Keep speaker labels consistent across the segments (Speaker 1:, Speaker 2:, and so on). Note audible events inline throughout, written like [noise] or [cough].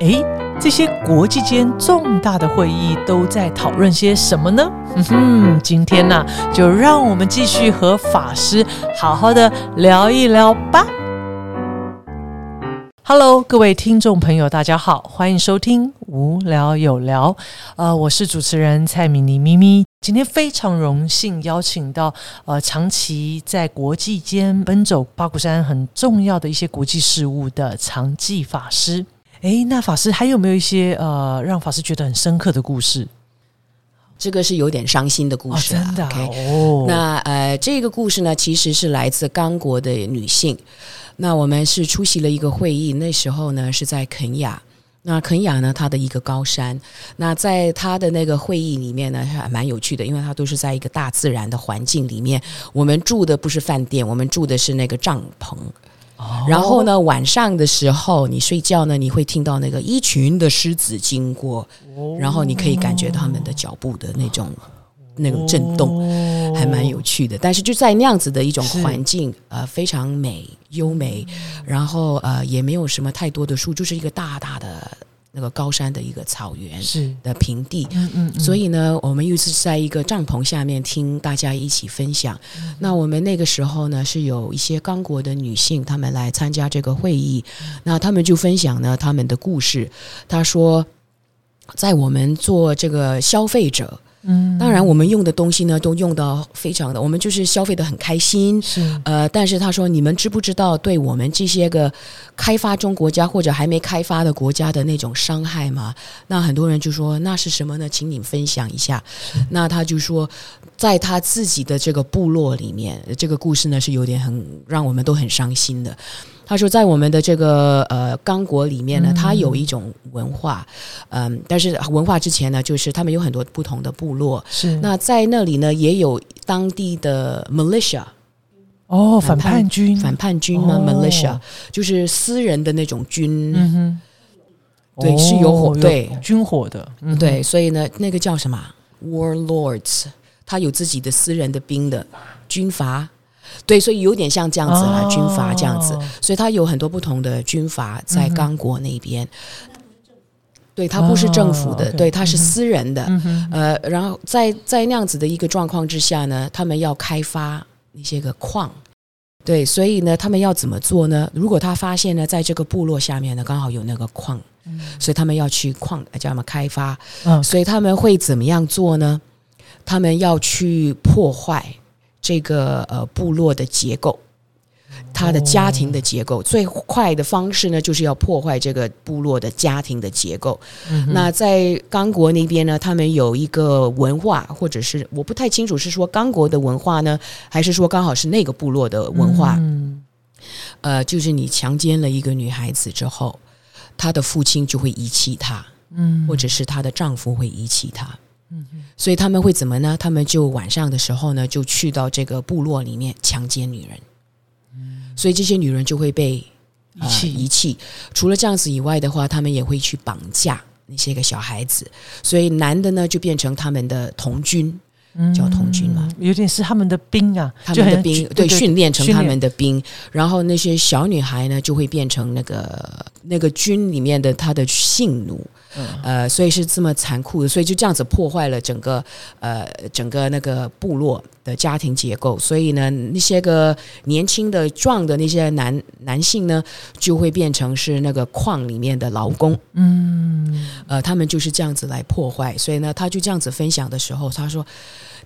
Speaker 1: 诶，这些国际间重大的会议都在讨论些什么呢？哼哼，今天呢，就让我们继续和法师好好的聊一聊吧。Hello，各位听众朋友，大家好，欢迎收听无聊有聊。呃，我是主持人蔡明妮咪咪。今天非常荣幸邀请到呃长期在国际间奔走八股山很重要的一些国际事务的常记法师。诶，那法师还有没有一些呃让法师觉得很深刻的故事？
Speaker 2: 这个是有点伤心的故事，
Speaker 1: 真的哦。
Speaker 2: 那呃，这个故事呢，其实是来自刚果的女性。那我们是出席了一个会议，那时候呢是在肯雅。那肯雅呢，它的一个高山。那在它的那个会议里面呢，还蛮有趣的，因为它都是在一个大自然的环境里面。我们住的不是饭店，我们住的是那个帐篷。然后呢，晚上的时候你睡觉呢，你会听到那个一群的狮子经过，然后你可以感觉到他们的脚步的那种那种震动，还蛮有趣的。但是就在那样子的一种环境，呃，非常美优美，然后呃也没有什么太多的树，就是一个大大的那个高山的一个草原
Speaker 1: 是，
Speaker 2: 的平地。
Speaker 1: 嗯嗯，
Speaker 2: 所以呢，我们又是在一个帐篷下面听大家一起分享。那我们那个时候呢，是有一些刚果的女性，她们来参加这个会议，那她们就分享呢她们的故事。她说，在我们做这个消费者，
Speaker 1: 嗯，
Speaker 2: 当然我们用的东西呢，都用到非常的，我们就是消费的很开心。
Speaker 1: 是
Speaker 2: 呃，但是他说，你们知不知道对我们这些个开发中国家或者还没开发的国家的那种伤害吗？那很多人就说那是什么呢？请你分享一下。那他就说，在他自己的这个部落里面，这个故事呢是有点很让我们都很伤心的。他说，在我们的这个呃刚果里面呢，它有一种文化，嗯，但是文化之前呢，就是他们有很多不同的部落。
Speaker 1: 是，
Speaker 2: 那在那里呢，也有当地的 militia
Speaker 1: 哦，反叛军，
Speaker 2: 反叛军吗、
Speaker 1: 哦。
Speaker 2: m i l i t i a 就是私人的那种军，
Speaker 1: 嗯，
Speaker 2: 对是有火对。
Speaker 1: 军火的，嗯
Speaker 2: 对，所以呢，那个叫什么？Warlords，他有自己的私人的兵的军阀。对，所以有点像这样子啦，
Speaker 1: 哦。
Speaker 2: 军阀这样子，所以他有很多不同的军阀在刚果那边。对，他不是政府的，对，他是私人的。
Speaker 1: 嗯，
Speaker 2: 呃，然后在在那样子的一个状况之下呢，他们要开发一些个矿，对，所以呢，他们要怎么做呢？如果他发现呢，在这个部落下面呢，刚好有那个矿，所以他们要去矿呃叫什么开发，
Speaker 1: 嗯，
Speaker 2: 所以他们会怎么样做呢？他们要去破坏这个呃部落的结构。他的家庭的结构最快的方式呢，就是要破坏这个部落的家庭的结构。那在刚国那边呢，他们有一个文化，或者是我不太清楚是说刚国的文化呢，还是说刚好是那个部落的文化。
Speaker 1: 嗯
Speaker 2: 呃，就是你强奸了一个女孩子之后，她的父亲就会遗弃她，
Speaker 1: 嗯，
Speaker 2: 或者是她的丈夫会遗弃她。
Speaker 1: 嗯
Speaker 2: 所以他们会怎么呢？他们就晚上的时候呢，就去到这个部落里面强奸女人。所以这些女人就会被呃
Speaker 1: 遗弃
Speaker 2: 遗弃。除了这样子以外的话，他们也会去绑架那些个小孩子。所以男的呢，就变成他们的童军，叫童军嘛
Speaker 1: 嗯有点是他们的兵啊，
Speaker 2: 他们的兵对训练成他们的兵，然后那些小女孩呢，就会变成那个那个军里面的她的性奴。
Speaker 1: 嗯
Speaker 2: 呃，所以是这么残酷的，所以就这样子破坏了整个呃整个那个部落的家庭结构。所以呢，那些个年轻的壮的那些男男性呢，就会变成是那个矿里面的劳工。
Speaker 1: 嗯
Speaker 2: 呃，他们就是这样子来破坏。所以呢，他就这样子分享的时候，他说：“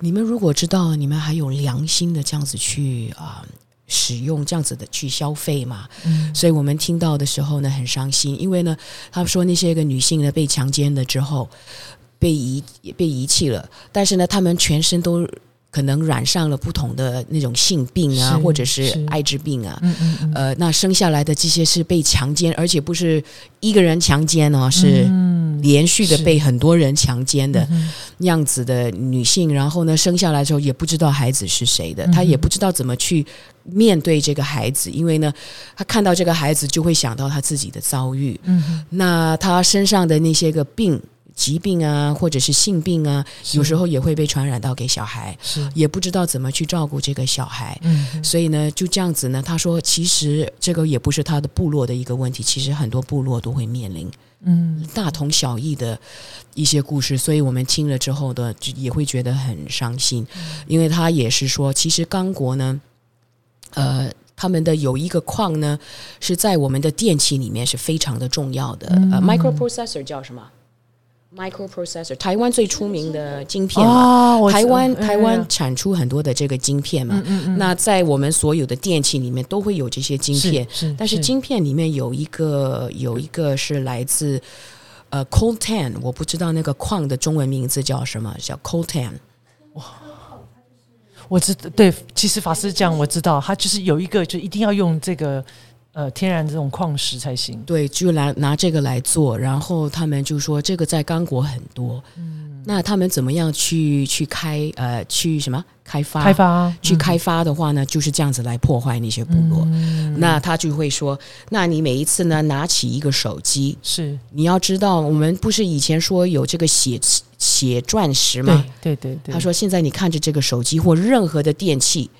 Speaker 2: 你们如果知道你们还有良心的这样子去啊、使用这样子的去消费嘛，
Speaker 1: 嗯。
Speaker 2: 所以我们听到的时候呢，很伤心，因为呢，他们说那些个女性呢被强奸了之后，被遗被遗弃了，但是呢，她们全身都可能染上了不同的那种性病啊，或者是
Speaker 1: 是。
Speaker 2: 艾滋病啊。
Speaker 1: 嗯嗯嗯，
Speaker 2: 呃，那生下来的这些是被强奸，而且不是一个人强奸哦，是
Speaker 1: 嗯
Speaker 2: 连续的被很多人强奸的样子的女性，然后呢，生下来之后也不知道孩子是谁的，
Speaker 1: 嗯。
Speaker 2: 她也不知道怎么去面对这个孩子，因为呢，她看到这个孩子就会想到她自己的遭遇，
Speaker 1: 嗯。
Speaker 2: 那她身上的那些个病疾病啊，或者是性病啊，有时候也会被传染到给小孩，
Speaker 1: 是
Speaker 2: 也不知道怎么去照顾这个小孩。
Speaker 1: 嗯
Speaker 2: 所以呢，就这样子呢，他说，其实这个也不是他的部落的一个问题，其实很多部落都会面临
Speaker 1: 嗯
Speaker 2: 大同小异的一些故事，所以我们听了之后的，就也会觉得很伤心，因为他也是说，其实刚果呢，呃。他们的有一个矿呢，是在我们的电器里面是非常的重要的。呃，microprocessor 叫什么？microprocessor，台湾最出名的晶片台湾台湾产出很多的这个晶片嘛，
Speaker 1: 嗯嗯
Speaker 2: 那在我们所有的电器里面都会有这些晶片，
Speaker 1: 是是，
Speaker 2: 但是晶片里面有一个有一个是来自呃 coltan，我不知道那个矿的中文名字叫什么，叫 coltan。
Speaker 1: 我知对，其实法师讲我知道，他就是有一个就一定要用这个呃天然这种矿石才行。
Speaker 2: 对，就来拿这个来做，然后他们就说这个在刚果很多，嗯，那他们怎么样去去开呃去什么？开发？
Speaker 1: 开发
Speaker 2: 去开发的话呢，就是这样子来破坏那些部落。
Speaker 1: 嗯。
Speaker 2: 那他就会说，那你每一次呢拿起一个手机，
Speaker 1: 是。
Speaker 2: 你要知道，我们不是以前说有这个血血钻石吗？
Speaker 1: 对对对对，
Speaker 2: 他说现在你看着这个手机或任何的电器，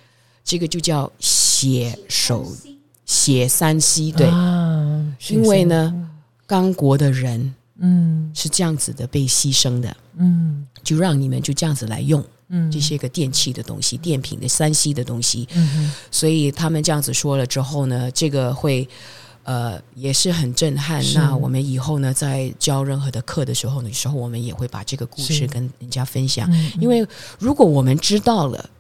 Speaker 2: 这个就叫血手血三西对，
Speaker 1: 啊，
Speaker 2: 因为呢，刚国的人
Speaker 1: 嗯。
Speaker 2: 是这样子的被牺牲的，
Speaker 1: 嗯。
Speaker 2: 就让你们就这样子来用
Speaker 1: 嗯。
Speaker 2: 这些个电器的东西、电品的三 C 的东西，
Speaker 1: 嗯
Speaker 2: 所以他们这样子说了之后呢，这个会。呃，也是很震撼。那我们以后呢，在教任何的课的时候呢，有时候我们也会把这个故事跟人家分享。
Speaker 1: 嗯。
Speaker 2: 因为如果我们知道了，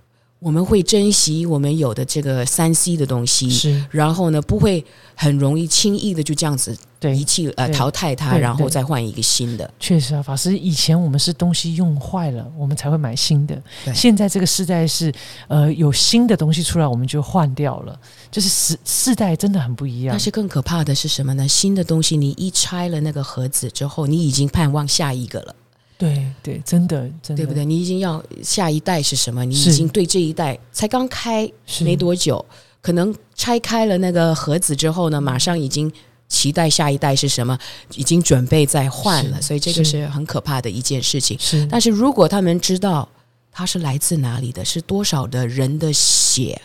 Speaker 2: 我们会珍惜我们有的这个三 C 的东西，
Speaker 1: 是
Speaker 2: 然后呢，不会很容易轻易的就这样子
Speaker 1: 对
Speaker 2: 遗弃呃淘汰它，然后再换一个新的。
Speaker 1: 确实啊，法师，以前我们是东西用坏了，我们才会买新的。
Speaker 2: 对
Speaker 1: 现在这个时代是，呃，有新的东西出来，我们就换掉了。就是时世代真的很不一样
Speaker 2: 但。是更可怕的是什么呢？新的东西你一拆了那个盒子之后，你已经盼望下一个了，
Speaker 1: 对对，真的真的，
Speaker 2: 对不对？你已经要下一代是什么？你已经对这一代才刚开没多久，可能拆开了那个盒子之后呢，马上已经期待下一代是什么，已经准备再换了，所以这个
Speaker 1: 是
Speaker 2: 是很可怕的一件事情。
Speaker 1: 是，
Speaker 2: 但是如果他们知道它是来自哪里的，是多少的人的血，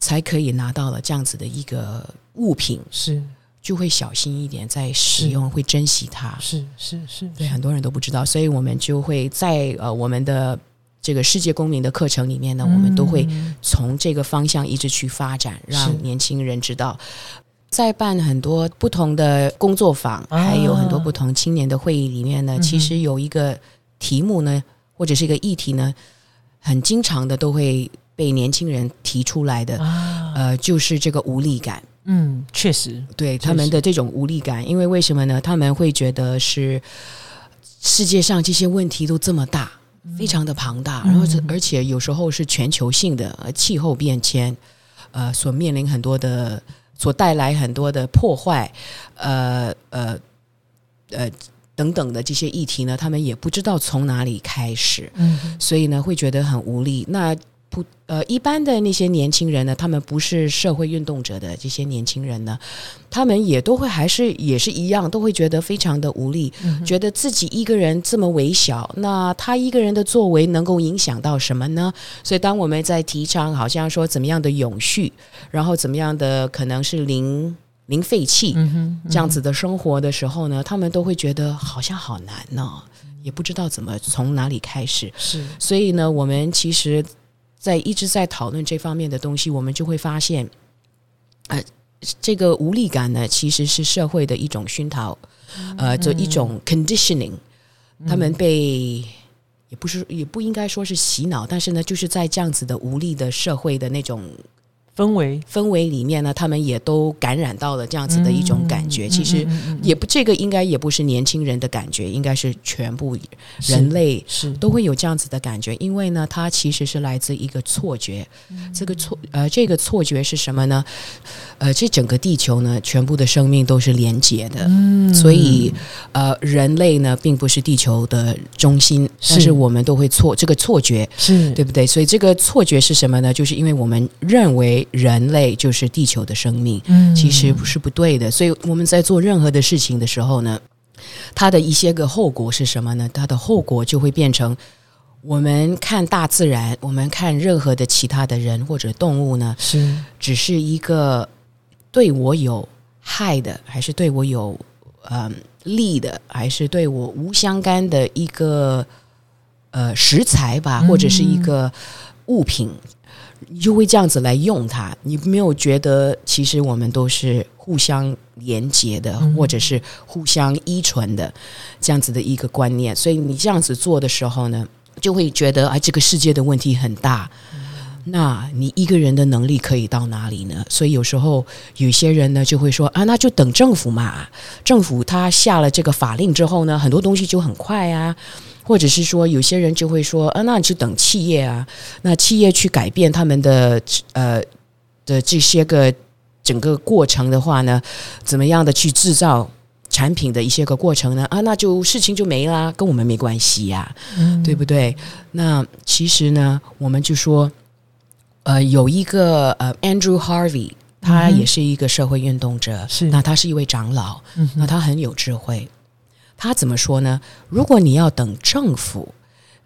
Speaker 2: 才可以拿到了这样子的一个物品，
Speaker 1: 是
Speaker 2: 就会小心一点在使用，会珍惜它。
Speaker 1: 是是是，
Speaker 2: 对，很多人都不知道，所以我们就会在呃我们的这个世界公民的课程里面呢，我们都会
Speaker 1: 嗯
Speaker 2: 从这个方向一直去发展，让年轻人知道。在办很多不同的工作坊，
Speaker 1: 啊。
Speaker 2: 还有很多不同青年的会议里面呢，
Speaker 1: 嗯
Speaker 2: 其实有一个题目呢，或者是一个议题呢，很经常的都会被年轻人提出来的，
Speaker 1: 啊，
Speaker 2: 呃，就是这个无力感。
Speaker 1: 嗯，确实
Speaker 2: 对他们的这种无力感，因为为什么呢？他们会觉得是世界上这些问题都这么大，非常的庞大，然后而且有时候是全球性的呃气候变迁，呃，所面临很多的，所带来很多的破坏，呃呃呃等等的这些议题呢，他们也不知道从哪里开始，
Speaker 1: 嗯
Speaker 2: 所以呢会觉得很无力。那不呃，一般的那些年轻人呢，他们不是社会运动者的这些年轻人呢，他们也都会还是也是一样，都会觉得非常的无力，
Speaker 1: 嗯
Speaker 2: 觉得自己一个人这么微小，那他一个人的作为能够影响到什么呢？所以当我们在提倡好像说怎么样的永续，然后怎么样的可能是零零废弃，这样子的生活的时候呢，他们都会觉得好像好难呢、也不知道怎么从哪里开始。
Speaker 1: 是
Speaker 2: 所以呢，我们其实，在一直在讨论这方面的东西，我们就会发现，呃，这个无力感呢，其实是社会的一种熏陶，呃，就一种 conditioning，他们被。也不是，也不应该说是洗脑，但是呢，就是在这样子的无力的社会的那种
Speaker 1: 氛围
Speaker 2: 氛围里面呢，他们也都感染到了这样子的一种感觉。
Speaker 1: 嗯
Speaker 2: 其实也不，这个应该也不是年轻人的感觉，应该是全部人类
Speaker 1: 是
Speaker 2: 都会有这样子的感觉，因为呢，它其实是来自一个错觉。
Speaker 1: 嗯
Speaker 2: 这个错呃，这个错觉是什么呢？呃，这整个地球呢，全部的生命都是连结的。
Speaker 1: 嗯
Speaker 2: 所以，呃，人类呢，并不是地球的中心，但
Speaker 1: 是
Speaker 2: 是我们都会错这个错觉，
Speaker 1: 是
Speaker 2: 对不对？所以这个错觉是什么呢？就是因为我们认为人类就是地球的生命，
Speaker 1: 嗯
Speaker 2: 其实不是不对的。所以我们在做任何的事情的时候呢，它的一些个后果是什么呢？它的后果就会变成我们看大自然，我们看任何的其他的人或者动物呢，
Speaker 1: 是
Speaker 2: 只是一个对我有害的，还是对我有嗯利的，还是对我无相干的一个呃食材吧，或者是一个物品，你就会这样子来用它。你没有觉得其实我们都是互相连接的，或者是互相依存的这样子的一个观念。所以你这样子做的时候呢，就会觉得啊，这个世界的问题很大。那你一个人的能力可以到哪里呢？所以有时候有些人呢就会说啊，那就等政府嘛，政府他下了这个法令之后呢，很多东西就很快啊。或者是说，有些人就会说啊，那你就等企业啊，那企业去改变他们的呃的这些个整个过程的话呢，怎么样的去制造产品的一些个过程呢？啊，那就事情就没啦，跟我们没关系呀、对不对？那其实呢，我们就说，呃，有一个呃，Andrew Harvey，他也是一个社会运动者，
Speaker 1: 是
Speaker 2: 那他是一位长老，
Speaker 1: 嗯
Speaker 2: 那他很有智慧。他怎么说呢？如果你要等政府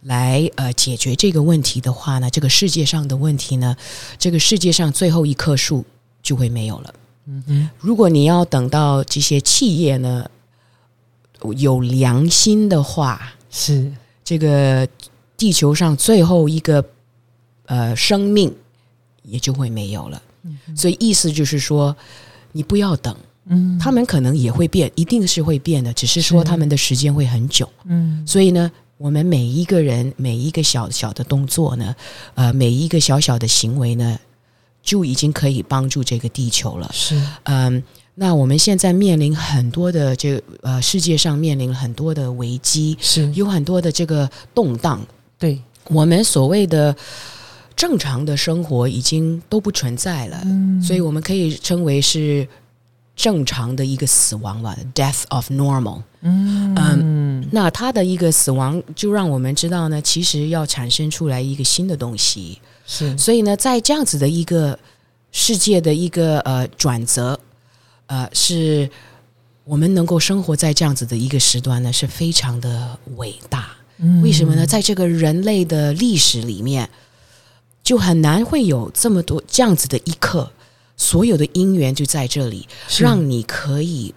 Speaker 2: 来呃解决这个问题的话呢，这个世界上的问题呢，这个世界上最后一棵树就会没有了。
Speaker 1: 嗯哼，
Speaker 2: 如果你要等到这些企业呢有良心的话，
Speaker 1: 是
Speaker 2: 这个地球上最后一个呃生命也就会没有了。所以意思就是说，你不要等，
Speaker 1: 嗯
Speaker 2: 他们可能也会变，一定是会变的，只是说他们的时间会很久。
Speaker 1: 嗯
Speaker 2: 所以呢，我们每一个人每一个小小的动作呢，呃，每一个小小的行为呢，就已经可以帮助这个地球了。
Speaker 1: 是
Speaker 2: 嗯，那我们现在面临很多的这个呃，世界上面临很多的危机，
Speaker 1: 是
Speaker 2: 有很多的这个动荡。
Speaker 1: 对，
Speaker 2: 我们所谓的正常的生活已经都不存在了，
Speaker 1: 嗯
Speaker 2: 所以我们可以称为是正常的一个死亡吧，death of normal。
Speaker 1: 嗯嗯
Speaker 2: 那他的一个死亡，就让我们知道呢，其实要产生出来一个新的东西。
Speaker 1: 是
Speaker 2: 所以呢，在这样子的一个世界的一个呃转折，呃，是我们能够生活在这样子的一个时段呢，是非常的伟大。
Speaker 1: 嗯
Speaker 2: 为什么呢？在这个人类的历史里面，就很难会有这么多这样子的一刻，所有的因缘就在这里，让你可以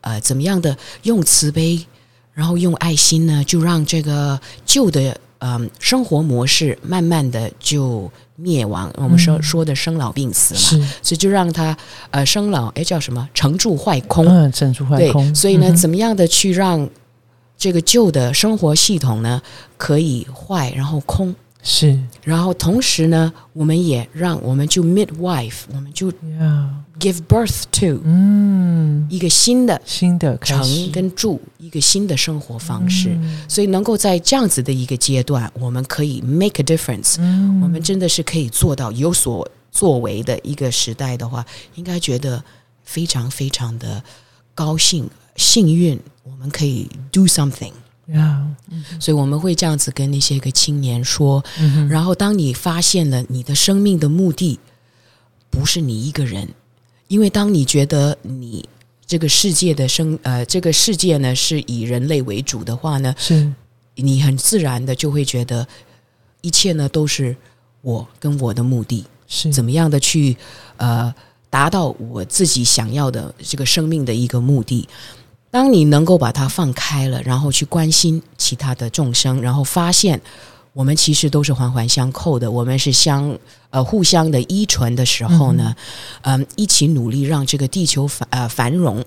Speaker 2: 呃怎么样的用慈悲，然后用爱心呢，就让这个旧的嗯、生活模式慢慢的就灭亡。我们说、
Speaker 1: 嗯。
Speaker 2: 说的生老病死嘛，所以就让它呃生老哎叫什么？成住坏空。
Speaker 1: 嗯，成住坏
Speaker 2: 对，
Speaker 1: 空，
Speaker 2: 所以呢，
Speaker 1: 嗯
Speaker 2: 怎么样的去让这个旧的生活系统呢可以坏，然后空，
Speaker 1: 是。
Speaker 2: 然后同时呢，我们也让我们就 midwife，我们就，give birth to
Speaker 1: 嗯，
Speaker 2: 一个新的
Speaker 1: 新的
Speaker 2: 成跟住，一个新的生活方式。
Speaker 1: 嗯。
Speaker 2: 所以能够在这样子的一个阶段，我们可以 make a difference，、
Speaker 1: 嗯。
Speaker 2: 我们真的是可以做到有所作为的一个时代的话，应该觉得非常非常的高兴、幸运，我们可以 do something。
Speaker 1: 呀，
Speaker 2: 所以我们会这样子跟那些个青年说，然后当你发现了你的生命的目的不是你一个人，因为当你觉得你这个世界的生呃这个世界呢是以人类为主的话呢，
Speaker 1: 是。
Speaker 2: 你很自然的就会觉得一切呢都是我跟我的目的，
Speaker 1: 是。
Speaker 2: 怎么样的去呃达到我自己想要的这个生命的一个目的。当你能够把它放开了，然后去关心其他的众生，然后发现我们其实都是环环相扣的，我们是相呃互相的依存的时候呢，嗯、一起努力让这个地球繁呃繁荣，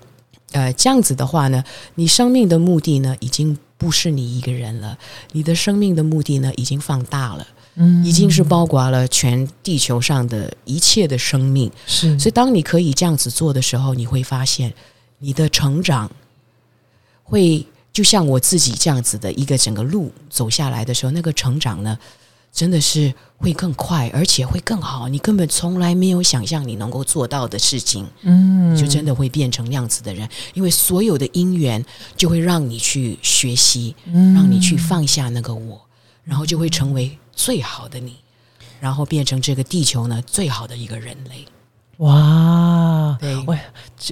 Speaker 2: 呃这样子的话呢，你生命的目的呢已经不是你一个人了，你的生命的目的呢已经放大了。
Speaker 1: 嗯
Speaker 2: 已经是包括了全地球上的一切的生命。
Speaker 1: 是，
Speaker 2: 所以，当你可以这样子做的时候，你会发现你的成长会就像我自己这样子的一个整个路走下来的时候，那个成长呢，真的是会更快，而且会更好。你根本从来没有想象你能够做到的事情，
Speaker 1: 嗯
Speaker 2: 就真的会变成那样子的人。因为所有的因缘就会让你去学习，
Speaker 1: 嗯
Speaker 2: 让你去放下那个我，然后就会成为最好的你，然后变成这个地球呢最好的一个人类。
Speaker 1: 哇，
Speaker 2: 对
Speaker 1: 我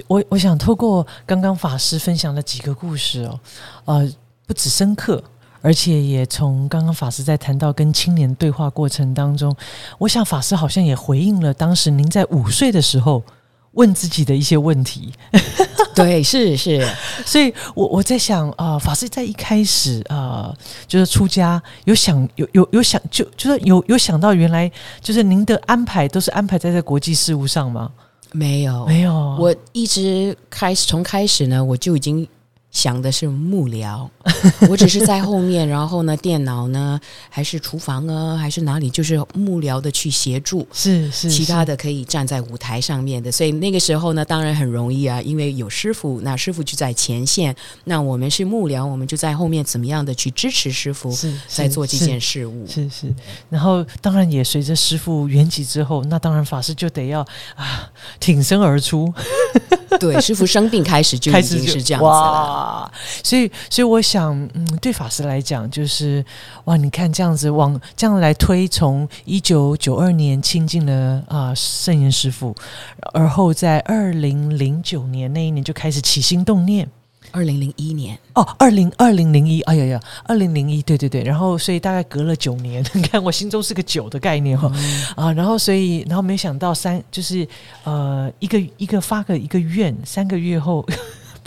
Speaker 1: 我我想透过刚刚法师分享的几个故事哦，呃，不止深刻，而且也从刚刚法师在谈到跟青年对话过程当中，我想法师好像也回应了当时您在五岁的时候问自己的一些问题。[laughs]
Speaker 2: 对，是是，
Speaker 1: 所以我我在想啊、呃法师在一开始啊、呃就是出家，有想有有有想就就是有有想到原来就是您的安排都是安排在这国际事务上吗？
Speaker 2: 没有。
Speaker 1: 没有，
Speaker 2: 我一直开始从开始呢，我就已经想的是幕僚，[laughs] 我只是在后面，然后呢，电脑呢，还是厨房啊，还是哪里，就是幕僚的去协助。
Speaker 1: 是是
Speaker 2: 其他
Speaker 1: 的
Speaker 2: 的可以站在舞台上面的，所以那个时候呢，当然很容易啊，因为有师傅，那师傅就在前线，那我们是幕僚，我们就在后面怎么样的去支持师傅
Speaker 1: 是
Speaker 2: 在做这件
Speaker 1: 事。
Speaker 2: 事物。
Speaker 1: 是是，然后当然也随着师傅圆寂之后，那当然法师就得要啊挺身而出，[laughs]
Speaker 2: 对，师傅生病开始就已
Speaker 1: 经是
Speaker 2: 这样子了。
Speaker 1: 哇，所以所以我想，嗯，对法师来讲，就是哇，你看这样子往这样来推，从一九九二年亲近了啊圣严师傅，而后在二零零九年那一年就开始起心动念。
Speaker 2: 二零零一年，
Speaker 1: 哦，二零二零零一，哎呀呀，二零零一，对对对，然后所以大概隔了九年，[laughs] 你看我心中是个九的概念哈、啊，然后所以然后没想到三就是呃一个一个发个一个愿，三个月后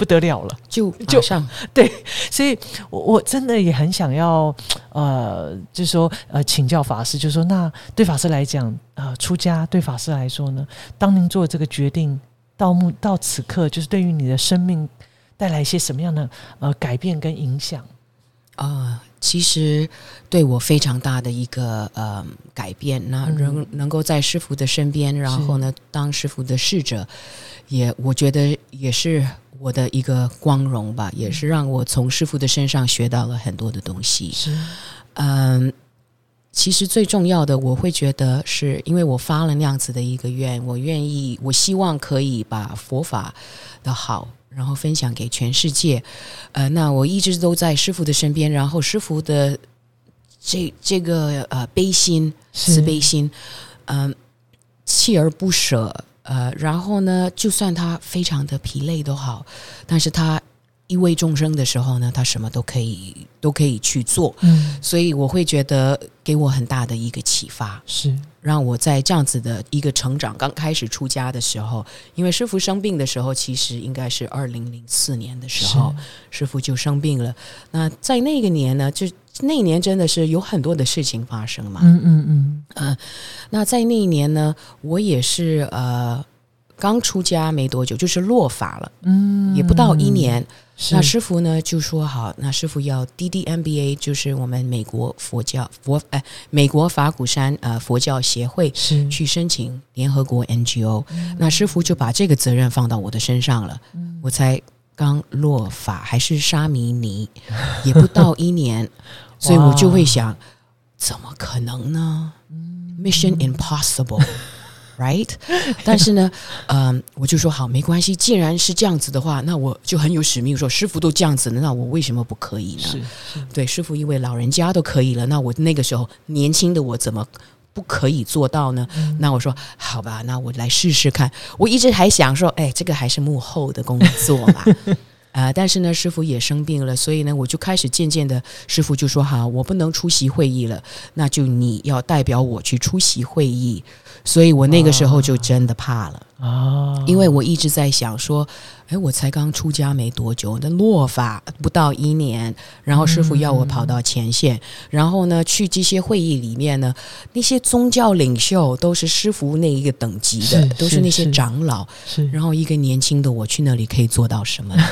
Speaker 1: 不得了了，
Speaker 2: 就
Speaker 1: 就
Speaker 2: 马上 [laughs]
Speaker 1: 对，所以我我真的也很想要呃，就是说呃请教法师，就是说那对法师来讲，呃出家对法师来说呢，当您做这个决定到目到此刻，就是对于你的生命带来一些什么样的呃改变跟影响？
Speaker 2: 啊、其实对我非常大的一个呃改变。那
Speaker 1: 嗯
Speaker 2: 能能够在师傅的身边，然后呢，当师傅的侍者，也我觉得也是我的一个光荣吧，也是让我从师傅的身上学到了很多的东西。
Speaker 1: 是
Speaker 2: 嗯，其实最重要的，我会觉得是因为我发了那样子的一个愿，我愿意，我希望可以把佛法的好，然后分享给全世界。呃，那我一直都在师傅的身边，然后师傅的这这个呃悲心、慈悲心，嗯、锲而不舍。呃，然后呢，就算他非常的疲累都好，但是他一为众生的时候呢，他什么都可以都可以去做。
Speaker 1: 嗯
Speaker 2: 所以我会觉得给我很大的一个启发，
Speaker 1: 是
Speaker 2: 让我在这样子的一个成长，刚开始出家的时候，因为师傅生病的时候，其实应该是二零零四年的时候，师傅就生病了。那在那个年呢，就那一年真的是有很多的事情发生嘛。
Speaker 1: 嗯嗯嗯
Speaker 2: 那在那一年呢，我也是呃刚出家没多久，就是落法了，
Speaker 1: 嗯，
Speaker 2: 也不到一年。
Speaker 1: 是
Speaker 2: 那师傅呢就说好，那师傅要 DDMBA，就是我们美国佛教佛哎美国法鼓山呃佛教协会
Speaker 1: 是
Speaker 2: 去申请联合国 NGO，、那师傅就把这个责任放到我的身上了。我才刚落法，还是沙弥尼，[laughs] 也不到一年，[laughs] 所以我就会想，怎么可能呢？Mission impossible。Right，[laughs] 但是呢，嗯、我就说好，没关系。既然是这样子的话，那我就很有使命，说师傅都这样子了，那我为什么不可以呢？
Speaker 1: 是
Speaker 2: 对，师傅一位老人家都可以了，那我那个时候年轻的我怎么不可以做到呢？那我说好吧，那我来试试看。我一直还想说，哎，这个还是幕后的工作嘛。[laughs] 啊、但是呢，师傅也生病了，所以呢，我就开始渐渐的，师傅就说好，我不能出席会议了，那就你要代表我去出席会议。所以我那个时候就真的怕了。
Speaker 1: 啊，
Speaker 2: 因为我一直在想说，哎，我才刚出家没多久，那落法不到一年，然后师傅要我跑到前线，然后呢，去这些会议里面呢，那些宗教领袖都是师傅那一个等级的
Speaker 1: 是，
Speaker 2: 都是那些长老，
Speaker 1: 是
Speaker 2: 然后一个年轻的我去那里可以做到什么呢？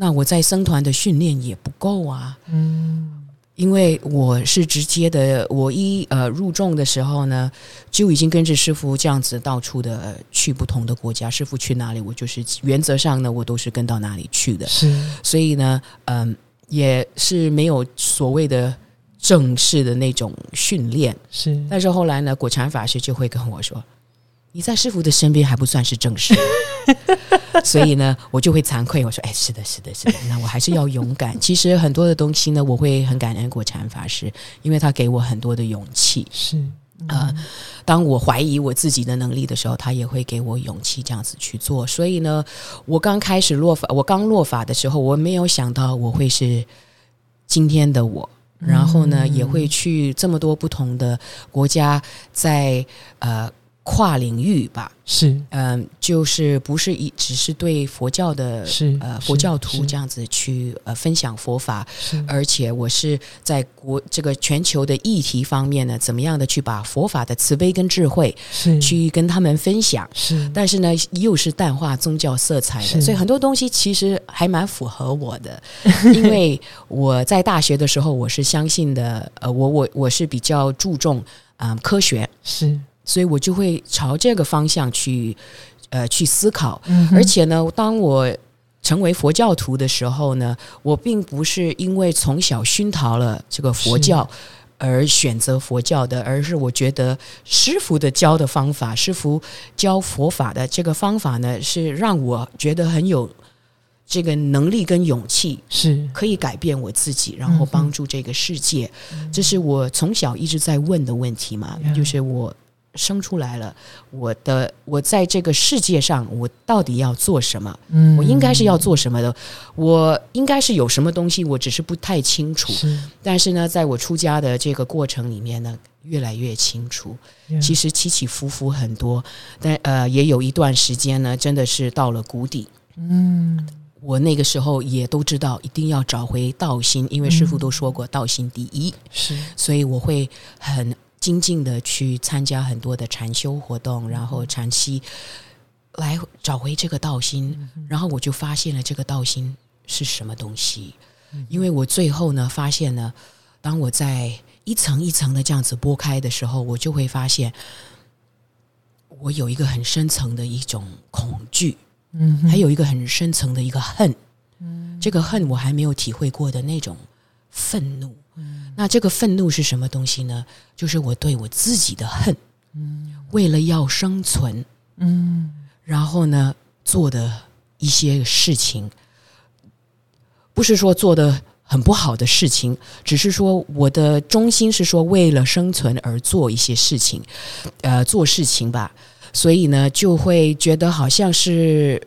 Speaker 2: 那我在僧团的训练也不够啊，
Speaker 1: 嗯
Speaker 2: 因为我是直接的，我一呃入众的时候呢，就已经跟着师傅这样子到处的、呃去不同的国家，师傅去哪里，我就是原则上呢，我都是跟到哪里去的。
Speaker 1: 是
Speaker 2: 所以呢，嗯、也是没有所谓的正式的那种训练。
Speaker 1: 是
Speaker 2: 但是后来呢，果禅法师就会跟我说：“你在师傅的身边还不算是正式。[laughs] ”所以呢，我就会惭愧，我说：“哎，是的，是的，是的，那我还是要勇敢。[laughs] ”其实很多的东西呢，我会很感恩果禅法师，因为他给我很多的勇气。
Speaker 1: 是
Speaker 2: 呃，当我怀疑我自己的能力的时候，他也会给我勇气这样子去做。所以呢，我刚开始落法，我刚落法的时候，我没有想到我会是今天的我。然后呢，也会去这么多不同的国家，在呃。跨领域吧，
Speaker 1: 是，
Speaker 2: 嗯，就是不是一只是对佛教的，
Speaker 1: 是
Speaker 2: 呃佛教徒这样子去呃分享佛法，
Speaker 1: 是，
Speaker 2: 而且我是在国这个全球的议题方面呢，怎么样的去把佛法的慈悲跟智慧
Speaker 1: 是。
Speaker 2: 去跟他们分享，
Speaker 1: 是，
Speaker 2: 但是呢又是淡化宗教色彩的，所以很多东西其实还蛮符合我的，[laughs] 因为我在大学的时候我是相信的，呃，我我我是比较注重啊科学。
Speaker 1: 是。
Speaker 2: 所以我就会朝这个方向去，呃，去思考。而且呢，当我成为佛教徒的时候呢，我并不是因为从小熏陶了这个佛教而选择佛教的，而是我觉得师傅的教的方法，师傅教佛法的这个方法呢，是让我觉得很有这个能力跟勇气，
Speaker 1: 是
Speaker 2: 可以改变我自己，然后帮助这个世界。这是我从小一直在问的问题嘛，就是我。生出来了，我的我在这个世界上，我到底要做什么？嗯，我应该是要做什么的？我应该是有什么东西，我只是不太清楚。但是呢，在我出家的这个过程里面呢，越来越清楚。其实起起伏伏很多，但呃，也有一段时间呢，真的是到了谷底。嗯，我那个时候也都知道，一定要找回道心，因为师傅都说过，道心第一。
Speaker 1: 是，
Speaker 2: 所以我会很。精进的去参加很多的禅修活动，然后长期来找回这个道心，然后我就发现了这个道心是什么东西。因为我最后呢发现呢，当我在一层一层的这样子剥开的时候，我就会发现我有一个很深层的一种恐惧，嗯，还有一个很深层的一个恨，嗯，这个恨我还没有体会过的那种愤怒。那这个愤怒是什么东西呢？就是我对我自己的恨，嗯，为了要生存，嗯，然后呢做的一些事情，不是说做的很不好的事情，只是说我的中心是说为了生存而做一些事情，呃，做事情吧，所以呢就会觉得好像是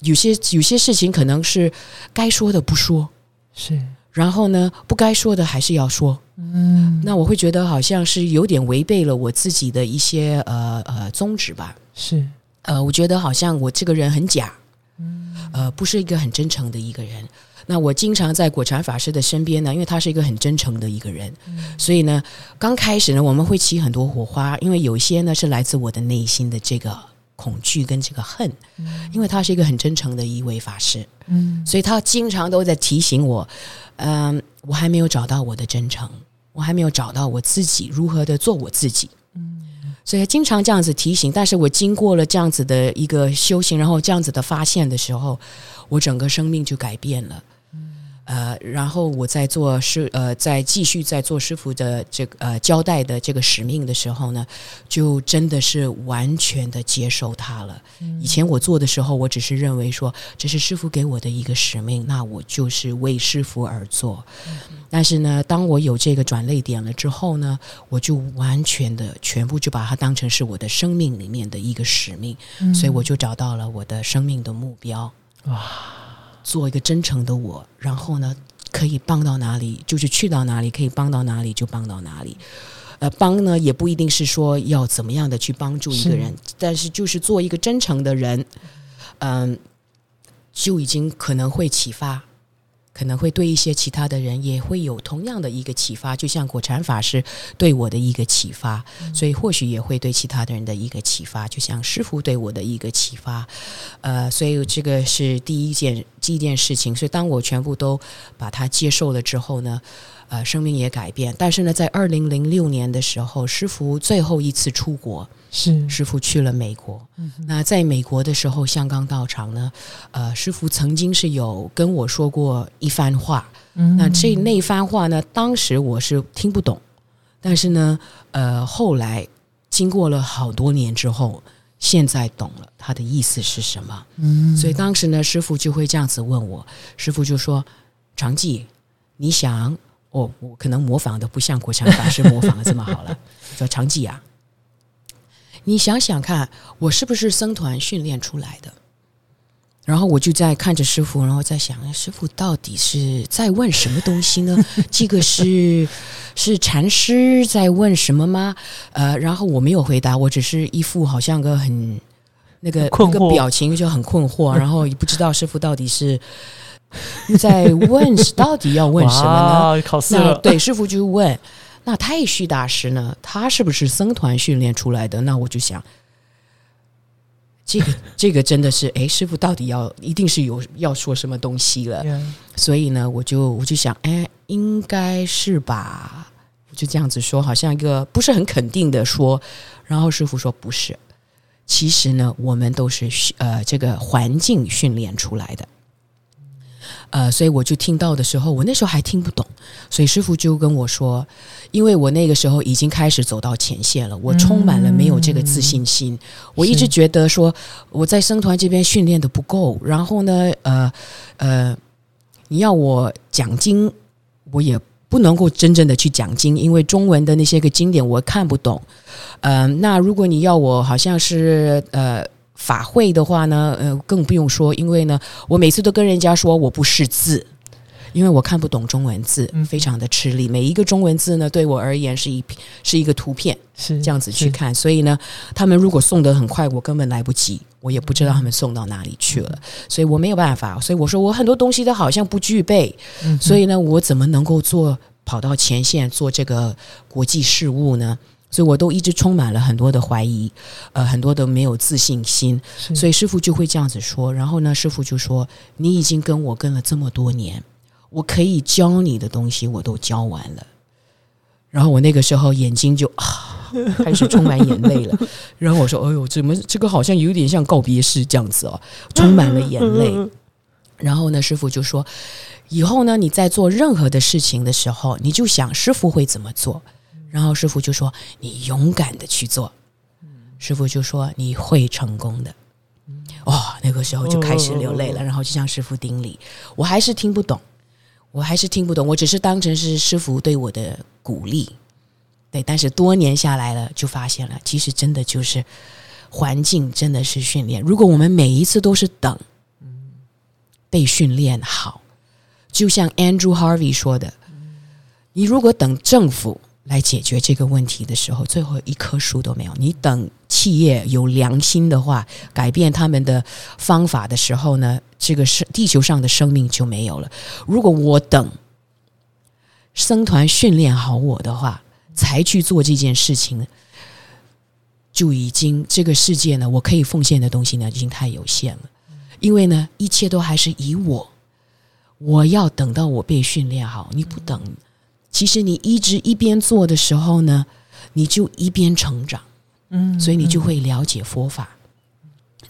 Speaker 2: 有些有些事情可能是该说的不说，
Speaker 1: 是。
Speaker 2: 然后呢，不该说的还是要说。嗯，那我会觉得好像是有点违背了我自己的一些呃呃宗旨吧。
Speaker 1: 是，
Speaker 2: 呃，我觉得好像我这个人很假，嗯，呃，不是一个很真诚的一个人。那我经常在果禅法师的身边呢，因为他是一个很真诚的一个人，所以呢，刚开始呢，我们会起很多火花，因为有些呢是来自我的内心的这个。恐惧跟这个恨，因为他是一个很真诚的一位法师，嗯，所以他经常都在提醒我，嗯，我还没有找到我的真诚，我还没有找到我自己如何的做我自己，嗯，所以经常这样子提醒。但是我经过了这样子的一个修行，然后这样子的发现的时候，我整个生命就改变了。呃，然后我在做师呃，在继续在做师傅的这个呃交代的这个使命的时候呢，就真的是完全的接受他了。以前我做的时候，我只是认为说这是师傅给我的一个使命，那我就是为师傅而做。但是呢，当我有这个转泪点了之后呢，我就完全的全部就把它当成是我的生命里面的一个使命，所以我就找到了我的生命的目标。哇！做一个真诚的我，然后呢，可以帮到哪里就是去到哪里，可以帮到哪里就帮到哪里。呃，帮呢也不一定是说要怎么样的去帮助一个人，但是就是做一个真诚的人，嗯，就已经可能会启发。可能会对一些其他的人也会有同样的一个启发，就像果禅法师对我的一个启发，所以或许也会对其他的人的一个启发，就像师傅对我的一个启发。呃，所以这个是第一件第一件事情。所以当我全部都把它接受了之后呢？呃，生命也改变，但是呢，在二零零六年的时候，师傅最后一次出国，
Speaker 1: 是
Speaker 2: 师傅去了美国。那在美国的时候，香港道场呢，呃，师傅曾经是有跟我说过一番话。那这那番话呢，当时我是听不懂，但是呢，呃，后来经过了好多年之后，现在懂了他的意思是什么。嗯，所以当时呢，师傅就会这样子问我，师傅就说：“常记，你想。”哦，我可能模仿的不像国强法师模仿的这么好了。[laughs] 叫长记啊，你想想看，我是不是僧团训练出来的？然后我就在看着师傅，然后在想，师傅到底是在问什么东西呢？这个是是禅师在问什么吗？呃，然后我没有回答，我只是一副好像个很那个那个表情就很困惑，然后也不知道师傅到底是 [laughs] 在问到底要问什么呢？
Speaker 1: 考试
Speaker 2: 那
Speaker 1: 了，
Speaker 2: 对师傅就问，那太虚大师呢？他是不是僧团训练出来的？那我就想，这个 [laughs] 这个真的是，哎，师傅到底要一定是有要说什么东西了 [laughs] 所以呢，我就我就想，哎，应该是吧？我就这样子说，好像一个不是很肯定的说。然后师傅说不是，其实呢，我们都是呃这个环境训练出来的。呃，所以我就听到的时候，我那时候还听不懂，所以师傅就跟我说，因为我那个时候已经开始走到前线了，我充满了没有这个自信心，我一直觉得说我在生团这边训练的不够，然后呢，呃呃，你要我讲经，我也不能够真正的去讲经，因为中文的那些个经典我看不懂。呃，那如果你要我好像是呃法会的话呢，呃，更不用说，因为呢，我每次都跟人家说我不识字。因为我看不懂中文字，
Speaker 1: 嗯
Speaker 2: 非常的吃力。每一个中文字呢，对我而言是一是一个图片，
Speaker 1: 是
Speaker 2: 这样子去看。所以呢，他们如果送的很快，我根本来不及，我也不知道他们送到哪里去了，所以我没有办法。所以我说我很多东西都好像不具备，
Speaker 1: 嗯
Speaker 2: 所以呢，我怎么能够做跑到前线做这个国际事务呢？所以我都一直充满了很多的怀疑，呃，很多的没有自信心。所以师傅就会这样子说，然后呢，师傅就说：“你已经跟我跟了这么多年，我可以教你的东西我都教完了。”然后我那个时候眼睛就啊，[laughs] 开始充满眼泪了。[laughs] 然后我说：“哎呦，怎么这个好像有点像告别式这样子哦，充满了眼泪。”然后呢，师傅就说：“以后呢，你在做任何的事情的时候，你就想师傅会怎么做。”然后师傅就说：“你勇敢的去做。”师傅就说：“你会成功的。”哦，那个时候就开始流泪了，然后就向师傅顶礼。我还是听不懂，我还是听不懂，我只是当成是师傅对我的鼓励。对，但是多年下来了，就发现了，其实真的就是环境真的是训练。如果我们每一次都是等被训练好，就像 Andrew Harvey 说的，你如果等政府来解决这个问题的时候，最后一棵树都没有。你等企业有良心的话，改变他们的方法的时候呢，这个是地球上的生命就没有了。如果我等僧团训练好我的话，才去做这件事情，就已经这个世界呢，我可以奉献的东西呢，已经太有限了。因为呢，一切都还是以我，我要等到我被训练好。你不等，其实你一直一边做的时候呢，你就一边成长，
Speaker 1: 嗯
Speaker 2: 所以你就会了解佛法。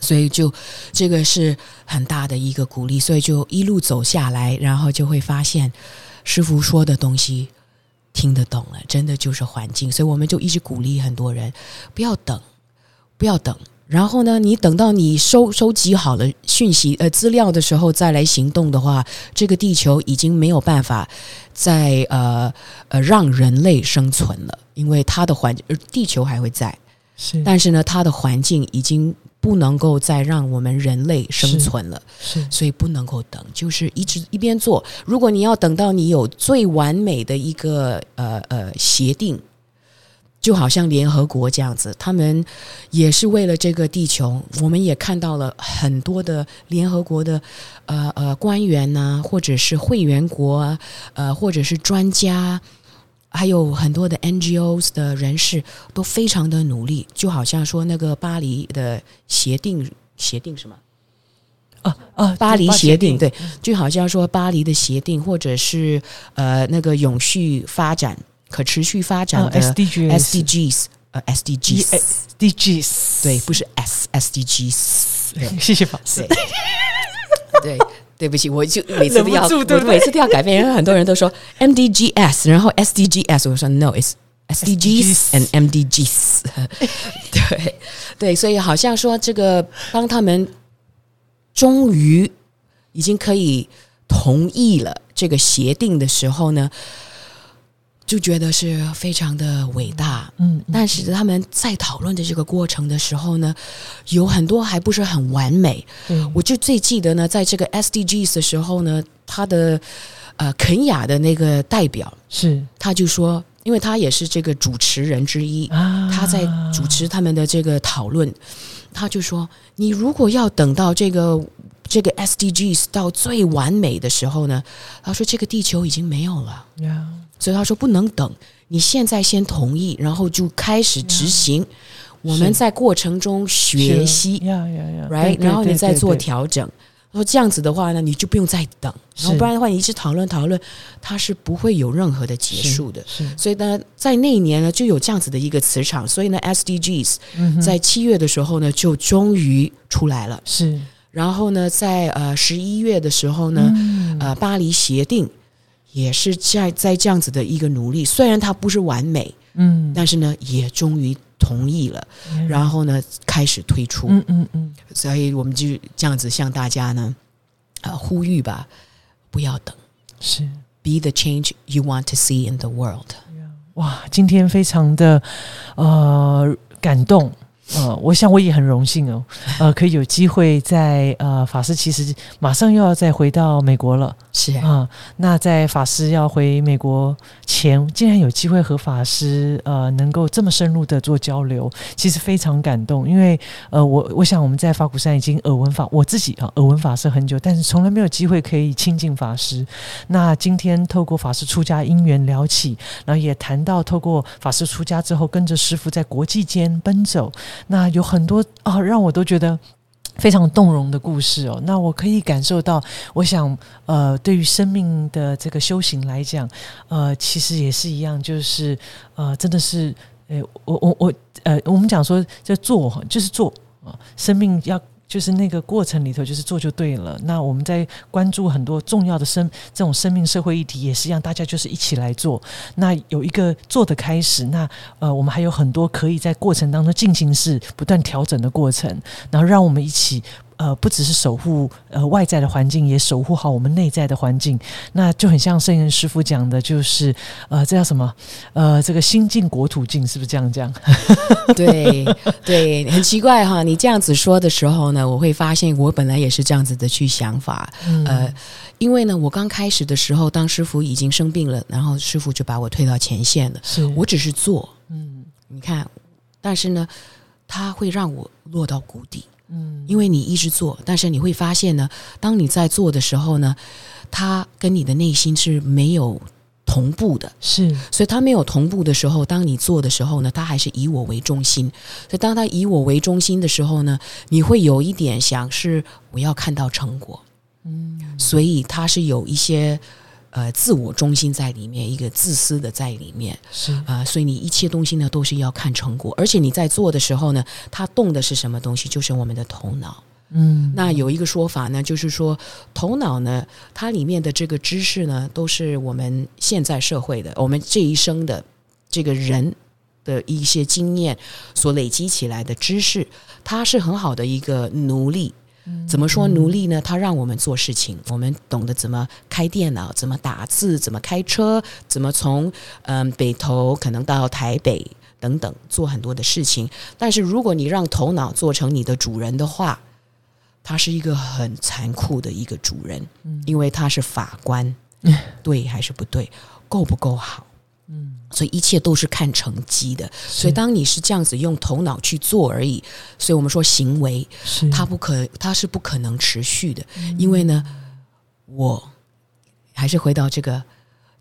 Speaker 2: 所以就这个是很大的一个鼓励，所以就一路走下来，然后就会发现师傅说的东西听得懂了，真的就是环境。所以我们就一直鼓励很多人不要等，不要等。然后呢，你等到你收收集好了讯息呃资料的时候再来行动的话，这个地球已经没有办法再呃呃让人类生存了，因为它的环呃地球还会在，
Speaker 1: 是。
Speaker 2: 但是呢，它的环境已经不能够再让我们人类生存了，
Speaker 1: 是。
Speaker 2: 所以不能够等，就是一直一边做。如果你要等到你有最完美的一个呃呃协定，就好像联合国这样子，他们也是为了这个地球。我们也看到了很多的联合国的呃呃官员呐、或者是会员国啊，呃，或者是专家。还有很多的 NGOs 的人士都非常的努力，就好像说那个巴黎的协定，协定什么？
Speaker 1: 啊啊，
Speaker 2: 巴黎协定，
Speaker 1: 对
Speaker 2: 对，就好像说巴黎的协定，或者是呃那个永续发展、可持续发展
Speaker 1: 啊
Speaker 2: 的
Speaker 1: SDGs
Speaker 2: SDGs，呃
Speaker 1: SDGs，SDGs，
Speaker 2: 对，不是 S SDGs，对 [laughs]
Speaker 1: 谢谢法师
Speaker 2: 对。对。不起，我就每次都要，我每次都要改变。因为很多人都说 MDGs，然后 SDGs，我说 No，it's SDGs and MDGs。[laughs] 对对，所以好像说这个，帮他们终于已经可以同意了这个协定的时候呢，就觉得是非常的伟大。
Speaker 1: 嗯，
Speaker 2: 但是他们在讨论的这个过程的时候呢，有很多还不是很完美。
Speaker 1: 嗯
Speaker 2: 我就最记得呢，在这个 SDGs 的时候呢，他的呃肯雅的那个代表，
Speaker 1: 是
Speaker 2: 他就说，因为他也是这个主持人之一，
Speaker 1: 啊，
Speaker 2: 他在主持他们的这个讨论，他就说，你如果要等到这个这个 SDGs 到最完美的时候呢，他说这个地球已经没有了，
Speaker 1: 呀，
Speaker 2: 所以他说不能等，你现在先同意，然后就开始执行。我们在过程中学习然后你再做
Speaker 1: 调。
Speaker 2: 调整。说这样子的话呢，你就不用再等，然后不然的话，你一直讨论讨论，它是不会有任何的结束的。所以呢，在那一年呢，就有这样子的一个磁场，所以呢，SDGs
Speaker 1: 嗯
Speaker 2: 在七月的时候呢，就终于出来了。
Speaker 1: 是
Speaker 2: 然后呢，在呃十一月的时候呢，
Speaker 1: 嗯
Speaker 2: 呃，巴黎协定也是在在这样子的一个努力，虽然它不是完美，
Speaker 1: 嗯，
Speaker 2: 但是呢，也终于同意了，然后呢，开始推出。
Speaker 1: 嗯嗯嗯，
Speaker 2: 所以我们就这样子向大家呢，呃，呼吁吧，不要等
Speaker 1: 是
Speaker 2: ，be the change you want to see in the world。
Speaker 1: 哇，今天非常的呃感动。呃，我想我也很荣幸哦，呃，可以有机会在呃法师其实马上又要再回到美国了
Speaker 2: 是
Speaker 1: 啊、那在法师要回美国前，竟然有机会和法师呃能够这么深入的做交流，其实非常感动。因为呃，我我想我们在法鼓山已经耳闻法，我自己啊耳闻法师很久，但是从来没有机会可以亲近法师。那今天透过法师出家因缘聊起，然后也谈到透过法师出家之后，跟着师傅在国际间奔走，那有很多啊，让我都觉得。非常动容的故事哦，那我可以感受到，我想，呃，对于生命的这个修行来讲，呃，其实也是一样，就是呃，真的是，呃，我我我，呃，我们讲说，这做就是做啊、生命要就是那个过程里头，就是做就对了。那我们在关注很多重要的生这种生命社会议题，也是一样，大家就是一起来做。那有一个做的开始，那呃，我们还有很多可以在过程当中进行式不断调整的过程，然后让我们一起。呃，不只是守护呃外在的环境，也守护好我们内在的环境。那就很像圣严师傅讲的，就是呃，这叫什么？呃，这个心境国土境，是不是这样讲？[laughs]
Speaker 2: 对对，很奇怪哈。你这样子说的时候呢，我会发现我本来也是这样子的去想法。
Speaker 1: 嗯
Speaker 2: 呃，因为呢，我刚开始的时候，当师傅已经生病了，然后师傅就把我推到前线了。
Speaker 1: 是
Speaker 2: 我只是做，
Speaker 1: 嗯
Speaker 2: 你看，但是呢，他会让我落到谷底。
Speaker 1: 嗯
Speaker 2: 因为你一直做，但是你会发现呢，当你在做的时候呢，它跟你的内心是没有同步的。
Speaker 1: 是
Speaker 2: 所以它没有同步的时候，当你做的时候呢，它还是以我为中心。所以当它以我为中心的时候呢，你会有一点想是我要看到成果，
Speaker 1: 嗯
Speaker 2: 所以它是有一些呃自我中心在里面，一个自私的在里面。
Speaker 1: 是
Speaker 2: 啊、所以你一切东西呢都是要看成果，而且你在做的时候呢，它动的是什么东西？就是我们的头脑。
Speaker 1: 嗯
Speaker 2: 那有一个说法呢，就是说头脑呢，它里面的这个知识呢，都是我们现在社会的，我们这一生的这个人的一些经验所累积起来的知识，它是很好的一个奴隶。怎么说奴隶呢？他让我们做事情，我们懂得怎么开电脑，怎么打字，怎么开车，怎么从嗯北投可能到台北等等做很多的事情。但是如果你让头脑做成你的主人的话，他是一个很残酷的一个主人，因为他是法官，[laughs] 对还是不对，够不够好？
Speaker 1: 嗯，
Speaker 2: 所以一切都是看成绩的。所以当你是这样子用头脑去做而已，所以我们说行为
Speaker 1: 是。
Speaker 2: 它不可，它是不可能持续的，因为呢，我还是回到这个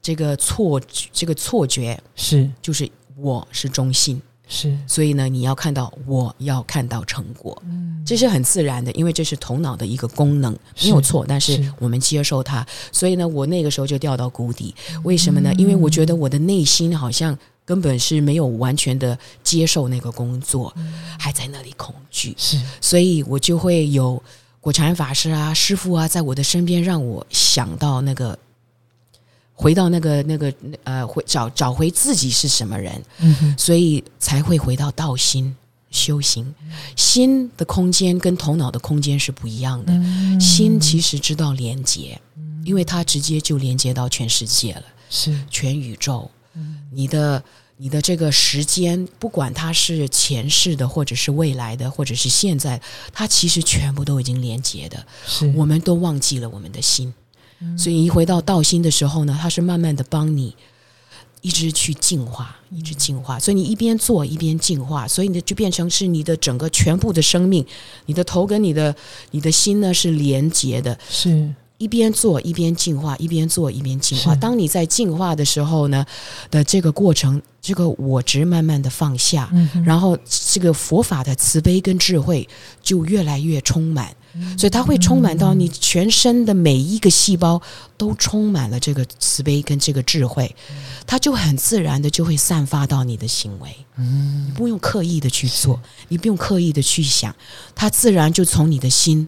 Speaker 2: 这个错这个错觉，
Speaker 1: 是。
Speaker 2: 就是我是中心，
Speaker 1: 是
Speaker 2: 所以呢，你要看到我要看到成果，嗯这是很自然的，因为这是头脑的一个功能，没有错。但是
Speaker 1: 是
Speaker 2: 我们接受它，所以呢，我那个时候就掉到谷底。为什么呢？因为我觉得我的内心好像根本是没有完全的接受那个工作，还在那里恐惧，
Speaker 1: 是
Speaker 2: 所以我就会有果禅法师啊、师傅啊，在我的身边，让我想到那个。回到那个那个呃，回找找回自己是什么人，
Speaker 1: 嗯哼
Speaker 2: 所以才会回到道心修行。心的空间跟头脑的空间是不一样的。
Speaker 1: 嗯
Speaker 2: 心其实知道连接，因为它直接就连接到全世界了，
Speaker 1: 是
Speaker 2: 全宇宙。你的你的这个时间，不管它是前世的，或者是未来的，或者是现在，它其实全部都已经连接的。
Speaker 1: 是
Speaker 2: 我们都忘记了我们的心，所以一回到道心的时候呢，它是慢慢的帮你一直去净化，一直净化。所以你一边做一边净化，所以你就变成是你的整个全部的生命，你的头跟你的你的心呢是连接的。
Speaker 1: 是。
Speaker 2: 一边做一边净化，一边做一边净化。当你在净化的时候呢，的这个过程，这个我执慢慢的放下，
Speaker 1: 嗯
Speaker 2: 然后这个佛法的慈悲跟智慧就越来越充满，所以它会充满到你全身的每一个细胞都充满了这个慈悲跟这个智慧，它就很自然的就会散发到你的行为，
Speaker 1: 嗯
Speaker 2: 你不用刻意的去做，你不用刻意的去想，它自然就从你的心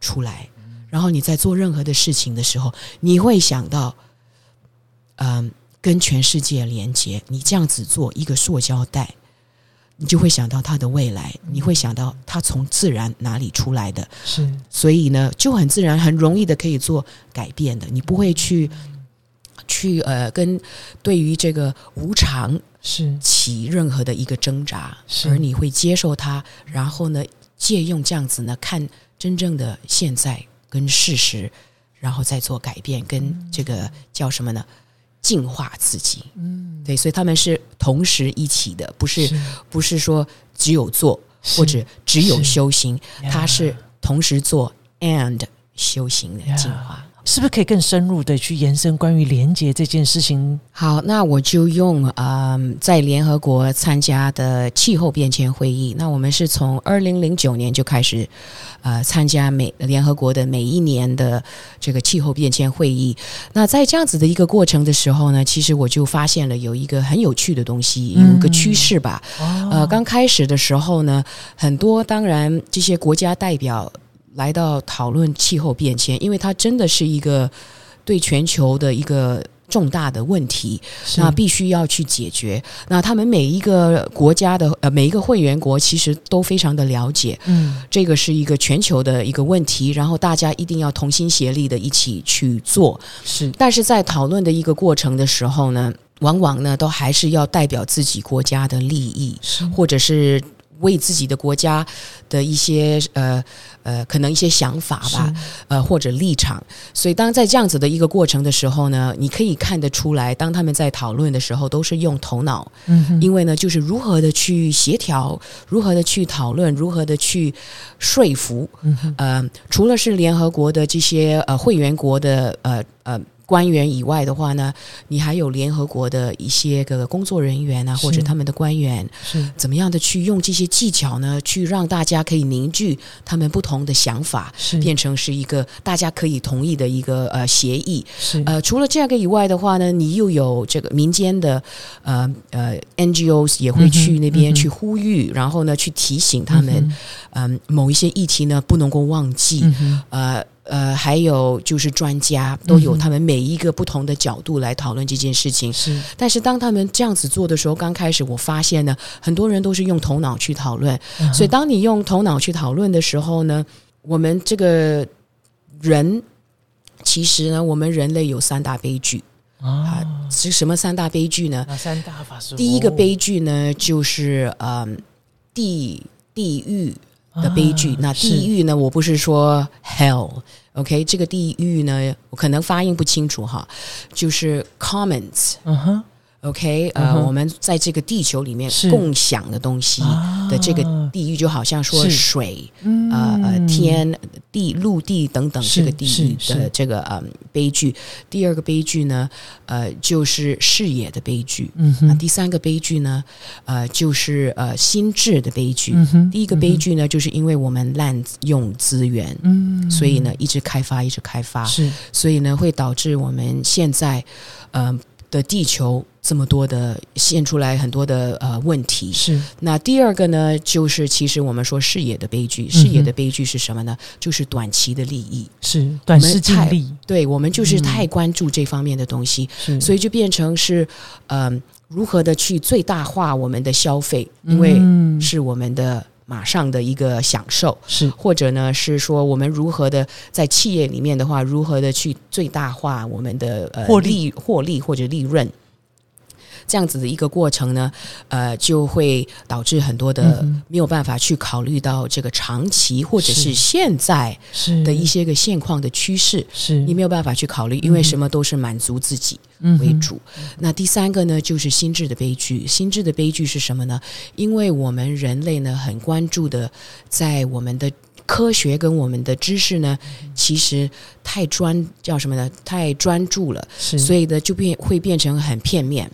Speaker 2: 出来，然后你在做任何的事情的时候，你会想到，嗯、跟全世界连接。你这样子做一个塑胶袋，你就会想到他的未来，你会想到他从自然哪里出来的，
Speaker 1: 是
Speaker 2: 所以呢，就很自然、很容易的可以做改变的。你不会去去呃跟对于这个无常
Speaker 1: 是
Speaker 2: 起任何的一个挣扎，
Speaker 1: 是
Speaker 2: 而你会接受它，然后呢，借用这样子呢，看真正的现在跟事实，然后再做改变，跟这个叫什么呢？净化自己，
Speaker 1: 嗯。
Speaker 2: 对，所以他们是同时一起的，不是
Speaker 1: 是。
Speaker 2: 不是说只有做或者只有修行，
Speaker 1: 呀
Speaker 2: 它是同时做 and 修行的
Speaker 1: 呀
Speaker 2: 净化。
Speaker 1: 是不是可以更深入的去延伸关于连接这件事情？
Speaker 2: 好，那我就用嗯，在联合国参加的气候变迁会议。那我们是从二零零九年就开始呃参加每联合国的每一年的这个气候变迁会议。那在这样子的一个过程的时候呢，其实我就发现了有一个很有趣的东西，有一个趋势吧。
Speaker 1: 哦
Speaker 2: 呃，刚开始的时候呢，很多当然这些国家代表来到讨论气候变迁，因为它真的是一个对全球的一个重大的问题，那必须要去解决。那他们每一个国家的呃每一个会员国其实都非常的了解，
Speaker 1: 嗯
Speaker 2: 这个是一个全球的一个问题，然后大家一定要同心协力的一起去做。
Speaker 1: 是
Speaker 2: 但是在讨论的一个过程的时候呢，往往呢都还是要代表自己国家的利益，或者是为自己的国家的一些呃呃可能一些想法吧，呃或者立场。所以当在这样子的一个过程的时候呢，你可以看得出来，当他们在讨论的时候，都是用头脑，
Speaker 1: 嗯哼
Speaker 2: 因为呢，就是如何的去协调，如何的去讨论，如何的去说服。
Speaker 1: 嗯哼
Speaker 2: 呃，除了是联合国的这些呃会员国的呃呃官员以外的话呢，你还有联合国的一些个工作人员啊，或者他们的官员，
Speaker 1: 是。
Speaker 2: 怎么样的去用这些技巧呢，去让大家可以凝聚他们不同的想法，
Speaker 1: 是。
Speaker 2: 变成是一个大家可以同意的一个呃协议。
Speaker 1: 是。
Speaker 2: 呃，除了这个以外的话呢，你又有这个民间的呃呃 NGOs 也会去那边去呼吁，然后呢去提醒他们，嗯、某一些议题呢不能够忘记。
Speaker 1: 嗯
Speaker 2: 呃呃，还有就是专家都有他们每一个不同的角度来讨论这件事情。
Speaker 1: 是
Speaker 2: 但是当他们这样子做的时候，刚开始我发现呢，很多人都是用头脑去讨论。
Speaker 1: 嗯
Speaker 2: 所以当你用头脑去讨论的时候呢，我们这个人其实呢，我们人类有三大悲剧
Speaker 1: 啊
Speaker 2: 啊，是什么三大悲剧呢？
Speaker 1: 哪三大法师？
Speaker 2: 第一个悲剧呢，就是嗯地地狱的悲剧。
Speaker 1: 啊
Speaker 2: 那地狱呢，我不是说 hell，OK，、这个地狱呢，我可能发音不清楚哈，就是 comments。
Speaker 1: 嗯哼
Speaker 2: OK，呃，我们在这个地球里面共享的东西的这个
Speaker 1: 啊
Speaker 2: 地域，就好像说
Speaker 1: 是。
Speaker 2: 水、
Speaker 1: 嗯。
Speaker 2: 呃呃天地陆地等等这个地狱
Speaker 1: 是是
Speaker 2: 的这个呃悲剧。第二个悲剧呢，呃，就是视野的悲剧。
Speaker 1: 嗯哼。
Speaker 2: 那第三个悲剧呢，呃，就是呃心智的悲剧。第一个悲剧呢，就是因为我们滥用资源，
Speaker 1: 嗯。
Speaker 2: 所以呢一直开发，一直开发，
Speaker 1: 是。
Speaker 2: 所以呢会导致我们现在呃的地球这么多的现出来很多的呃问题。
Speaker 1: 是。
Speaker 2: 那第二个呢，就是其实我们说视野的悲剧，视野的悲剧是什么呢？就是短期的利益。
Speaker 1: 是短视尽力
Speaker 2: 对我们就是
Speaker 1: 嗯
Speaker 2: 太关注这方面的东西，
Speaker 1: 是。
Speaker 2: 所以就变成是嗯、如何的去最大化我们的消费，因为
Speaker 1: 嗯
Speaker 2: 是我们的马上的一个享受。
Speaker 1: 是
Speaker 2: 或者呢，是说我们如何的在企业里面的话，如何的去最大化我们的呃
Speaker 1: 获利
Speaker 2: 获利或者利润。这样子的一个过程呢，呃，就会导致很多的
Speaker 1: 嗯
Speaker 2: 没有办法去考虑到这个长期或者
Speaker 1: 是
Speaker 2: 是现在
Speaker 1: 是
Speaker 2: 的一些个现况的趋势，
Speaker 1: 是
Speaker 2: 你没有办法去考虑，因为什么都是满足自己
Speaker 1: 嗯
Speaker 2: 为主。那第三个呢，就是心智的悲剧。心智的悲剧是什么呢？因为我们人类呢，很关注的在我们的科学跟我们的知识呢，其实太专叫什么呢？太专注了，所以呢，就变会变成很片面。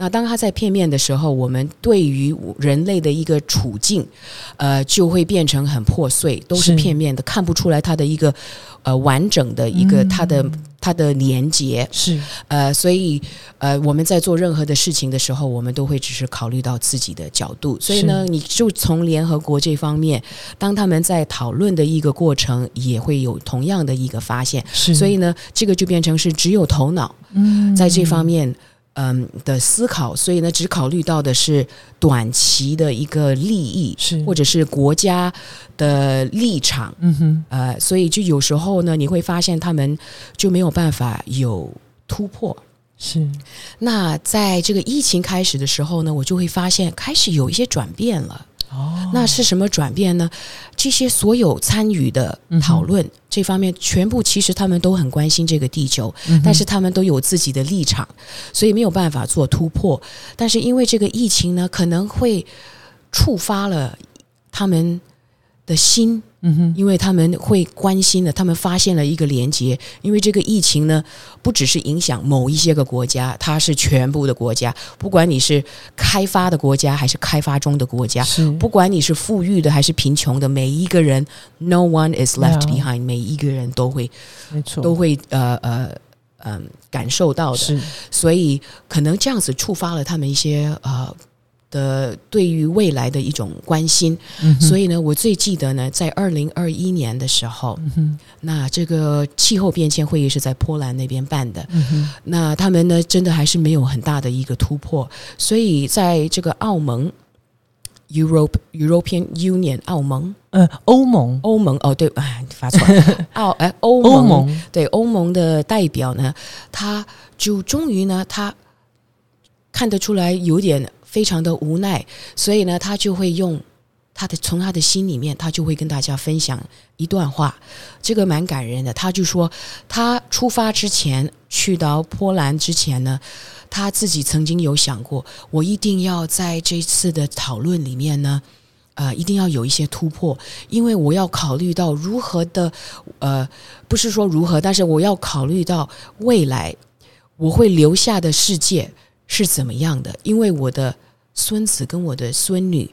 Speaker 2: 那当它在片面的时候，我们对于人类的一个处境，呃，就会变成很破碎，都是
Speaker 1: 是
Speaker 2: 片面的，看不出来它的一个呃完整的一个它的、它的连接。
Speaker 1: 是
Speaker 2: 呃，所以呃，我们在做任何的事情的时候，我们都会只是考虑到自己的角度。所以呢，你就从联合国这方面，当他们在讨论的一个过程，也会有同样的一个发现。
Speaker 1: 是，
Speaker 2: 所以呢，这个就变成是只有头脑
Speaker 1: 嗯
Speaker 2: 在这方面。嗯的思考，所以呢，只考虑到的是短期的一个利益，
Speaker 1: 是
Speaker 2: 或者是国家的立场，
Speaker 1: 嗯哼
Speaker 2: 呃，所以就有时候呢，你会发现他们就没有办法有突破。
Speaker 1: 是
Speaker 2: 那在这个疫情开始的时候呢，我就会发现开始有一些转变了。
Speaker 1: 哦，
Speaker 2: 那是什么转变呢？这些所有参与的讨论、这方面，全部其实他们都很关心这个地球，
Speaker 1: 嗯
Speaker 2: 但是他们都有自己的立场，所以没有办法做突破。但是因为这个疫情呢，可能会触发了他们的心，
Speaker 1: 嗯哼。
Speaker 2: 因为他们会关心的，他们发现了一个连接。因为这个疫情呢，不只是影响某一些个国家，它是全部的国家，不管你是开发的国家还是开发中的国家，不管你是富裕的还是贫穷的，每一个人，no one is left behind，每一个人都会
Speaker 1: 没错，
Speaker 2: 都会呃呃嗯、感受到的。所以可能这样子触发了他们一些呃的对于未来的一种关心。
Speaker 1: 嗯
Speaker 2: 所以呢，我最记得呢，在二零二一年的时候，
Speaker 1: 嗯
Speaker 2: 那这个气候变迁会议是在波兰那边办的。
Speaker 1: 嗯
Speaker 2: 那他们呢，真的还是没有很大的一个突破。所以在这个澳盟 （Europe European Union） 澳盟
Speaker 1: 呃欧盟。
Speaker 2: 欧盟哦，对，哎，发错了，[laughs] 澳哎欧盟。对欧盟的代表呢，他就终于呢，他看得出来有点非常的无奈，所以呢，他就会用他的从他的心里面，他就会跟大家分享一段话，这个蛮感人的。他就说，他出发之前去到波兰之前呢，他自己曾经有想过，我一定要在这次的讨论里面呢。呃，一定要有一些突破，因为我要考虑到如何的，呃，不是说如何，但是我要考虑到未来我会留下的世界是怎么样的，因为我的孙子跟我的孙女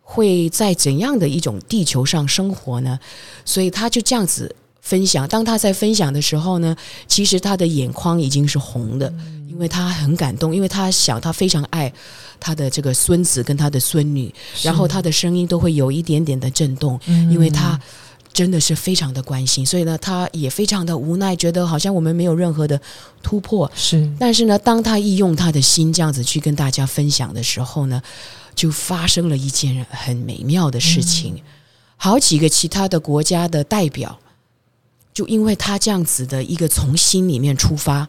Speaker 2: 会在怎样的一种地球上生活呢？所以他就这样子分享。当他在分享的时候呢，其实他的眼眶已经是红的，因为他很感动，因为他想他非常爱他的这个孙子跟他的孙女，然后他的声音都会有一点点的震动，
Speaker 1: 嗯
Speaker 2: 因为他真的是非常的关心，所以呢，他也非常的无奈，觉得好像我们没有任何的突破。
Speaker 1: 是
Speaker 2: 但是呢，当他一用他的心这样子去跟大家分享的时候呢，就发生了一件很美妙的事情。好几个其他的国家的代表，就因为他这样子的一个从心里面出发，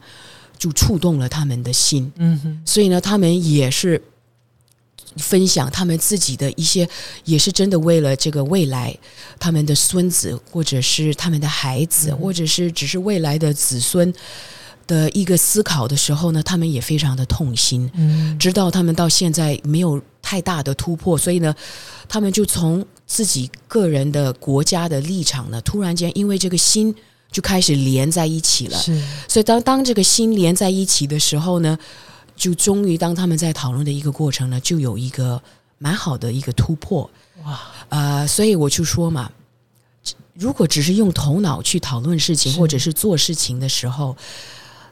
Speaker 2: 就触动了他们的心。
Speaker 1: 嗯哼
Speaker 2: 所以呢，他们也是分享他们自己的一些，也是真的为了这个未来，他们的孙子或者是他们的孩子，或者是只是未来的子孙的一个思考的时候呢，他们也非常的痛心，
Speaker 1: 嗯。
Speaker 2: 知道他们到现在没有太大的突破，所以呢，他们就从自己个人的国家的立场呢，突然间因为这个心就开始连在一起了。
Speaker 1: 是。
Speaker 2: 所以当当这个心连在一起的时候呢，就终于当他们在讨论的一个过程呢，就有一个蛮好的一个突破。
Speaker 1: 哇
Speaker 2: 呃，所以我就说嘛，如果只是用头脑去讨论事情或者是做事情的时候，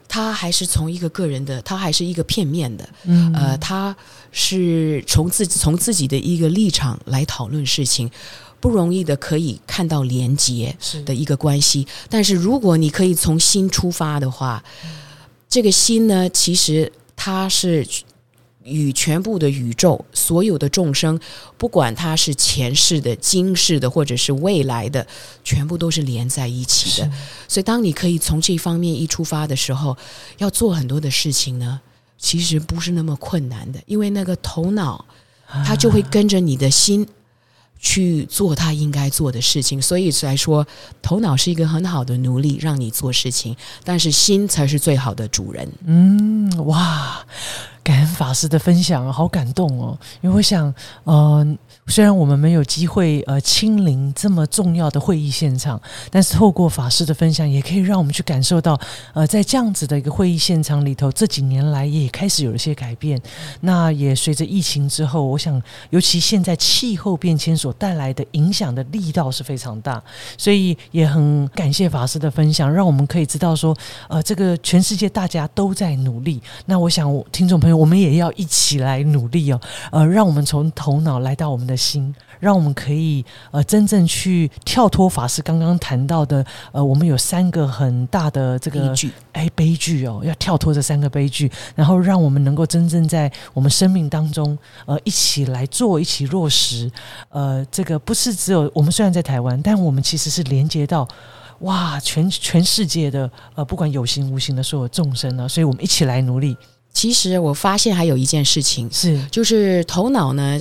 Speaker 2: 他还是从一个个人的，他还是一个片面的，
Speaker 1: 嗯
Speaker 2: 呃，他是从自己从自己的一个立场来讨论事情，不容易的可以看到连结。
Speaker 1: 是
Speaker 2: 的一个关系。但是如果你可以从心出发的话，这个心呢，其实它是与全部的宇宙所有的众生，不管它是前世的、今世的，或者是未来的，全部都是连在一起的。所以，当你可以从这方面一出发的时候，要做很多的事情呢，其实不是那么困难的，因为那个头脑，它就会跟着你的心去做他应该做的事情。所以来说，头脑是一个很好的奴隶，让你做事情，但是心才是最好的主人。
Speaker 1: 嗯，哇，感恩法师的分享，好感动哦！因为我想，嗯。虽然我们没有机会呃亲临这么重要的会议现场，但是透过法师的分享，也可以让我们去感受到，呃，在这样子的一个会议现场里头，这几年来也开始有了些改变。那也随着疫情之后，我想，尤其现在气候变迁所带来的影响的力道是非常大，所以也很感谢法师的分享，让我们可以知道说，呃，这个全世界大家都在努力。那我想，听众朋友，我们也要一起来努力哦，呃，让我们从头脑来到我们的。心，让我们可以呃真正去跳脱法师刚刚谈到的呃，我们有三个很大的这个
Speaker 2: 悲剧，
Speaker 1: 哎，悲剧哦，要跳脱这三个悲剧，然后让我们能够真正在我们生命当中呃一起来做，一起落实。呃，这个不是只有我们虽然在台湾，但我们其实是连接到哇全全世界的呃不管有形无形的所有众生呢，所以我们一起来努力。
Speaker 2: 其实我发现还有一件事情
Speaker 1: 是，
Speaker 2: 就是头脑呢。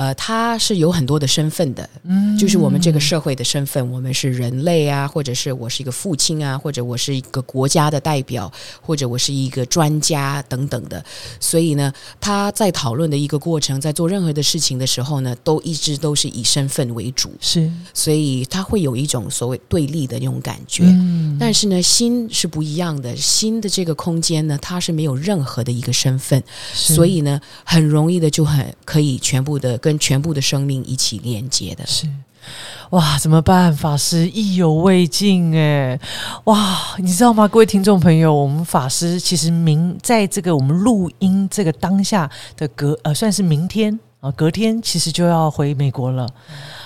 Speaker 2: 呃，他是有很多的身份的，嗯，就是我们这个社会的身份，我们是人类啊，或者是我是一个父亲啊，或者我是一个国家的代表，或者我是一个专家等等的。所以呢，他在讨论的一个过程，在做任何的事情的时候呢，都一直都是以身份为主，
Speaker 1: 是，
Speaker 2: 所以他会有一种所谓对立的那种感觉。嗯，但是呢，心是不一样的，心的这个空间呢，它是没有任何的一个身份，所以呢，很容易的就很可以全部的跟。跟全部的生命一起连接的
Speaker 1: 是，哇，怎么办？法师意犹未尽哎，哇，你知道吗？各位听众朋友，我们法师其实明在这个我们录音这个当下的隔呃，算是明天啊，隔天其实就要回美国了。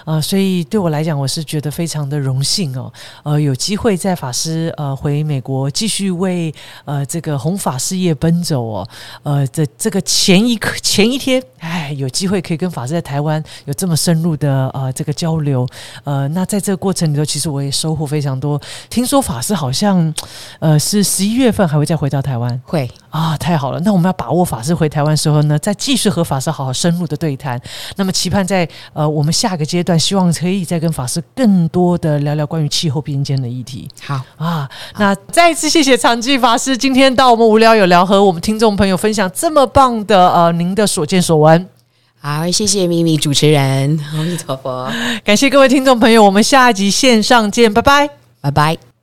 Speaker 1: 啊，所以对我来讲，我是觉得非常的荣幸哦。呃，有机会在法师呃回美国继续为呃这个弘法事业奔走哦。呃，这这个前一刻前一天，哎，有机会可以跟法师在台湾有这么深入的呃这个交流。呃，那在这个过程里头，其实我也收获非常多。听说法师好像呃是十一月份还会再回到台湾，
Speaker 2: 会
Speaker 1: 啊，太好了。那我们要把握法师回台湾时候呢，再继续和法师好好深入的对谈。那么期盼在呃我们下个阶段。希望可以再跟法师更多的聊聊关于气候变迁的议题。
Speaker 2: 好
Speaker 1: 啊，那再一次谢谢长记法师今天到我们无聊有聊和我们听众朋友分享这么棒的呃您的所见所闻。
Speaker 2: 好，谢谢咪咪主持人，阿弥陀佛，[laughs]
Speaker 1: 感谢各位听众朋友，我们下一集线上见，拜拜，
Speaker 2: 拜拜。